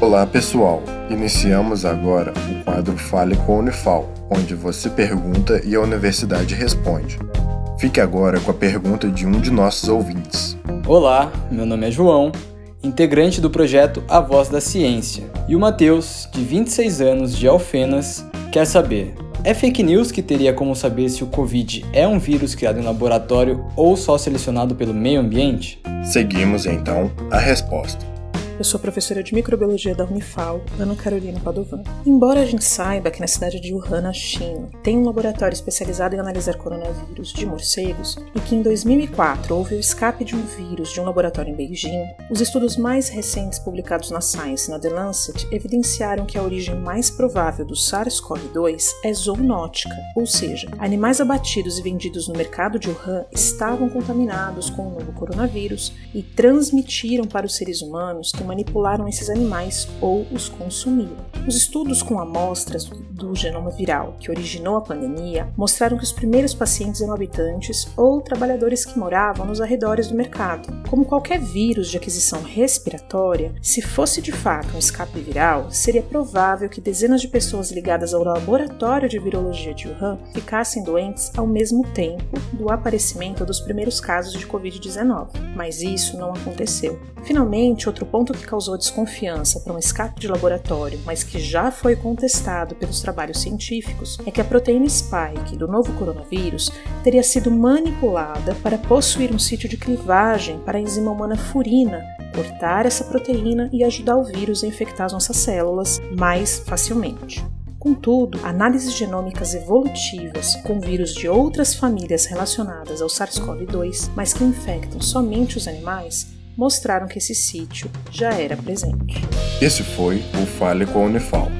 Olá pessoal, iniciamos agora o quadro Fale com a Unifal, onde você pergunta e a universidade responde. Fique agora com a pergunta de um de nossos ouvintes. Olá, meu nome é João, integrante do projeto A Voz da Ciência, e o Matheus, de 26 anos, de Alfenas, quer saber: é fake news que teria como saber se o Covid é um vírus criado em laboratório ou só selecionado pelo meio ambiente? Seguimos então a resposta. Eu sou professora de microbiologia da Unifal, Ana Carolina Padovan. Embora a gente saiba que na cidade de Wuhan, na China, tem um laboratório especializado em analisar coronavírus de morcegos e que em 2004 houve o escape de um vírus de um laboratório em Beijing, os estudos mais recentes publicados na Science e na The Lancet evidenciaram que a origem mais provável do SARS-CoV-2 é zoonótica, ou seja, animais abatidos e vendidos no mercado de Wuhan estavam contaminados com o novo coronavírus e transmitiram para os seres humanos que manipularam esses animais ou os consumiram. Os estudos com amostras do genoma viral que originou a pandemia mostraram que os primeiros pacientes eram habitantes ou trabalhadores que moravam nos arredores do mercado. Como qualquer vírus de aquisição respiratória, se fosse de fato um escape viral, seria provável que dezenas de pessoas ligadas ao laboratório de virologia de Wuhan ficassem doentes ao mesmo tempo do aparecimento dos primeiros casos de Covid-19. Mas isso não aconteceu. Finalmente, outro ponto que causou desconfiança para um escape de laboratório, mas que já foi contestado pelos trabalhos científicos, é que a proteína spike do novo coronavírus teria sido manipulada para possuir um sítio de clivagem para a enzima humana furina, cortar essa proteína e ajudar o vírus a infectar as nossas células mais facilmente. Contudo, análises genômicas evolutivas com vírus de outras famílias relacionadas ao SARS-CoV-2, mas que infectam somente os animais, mostraram que esse sítio já era presente. Esse foi o Fale com a Unifal.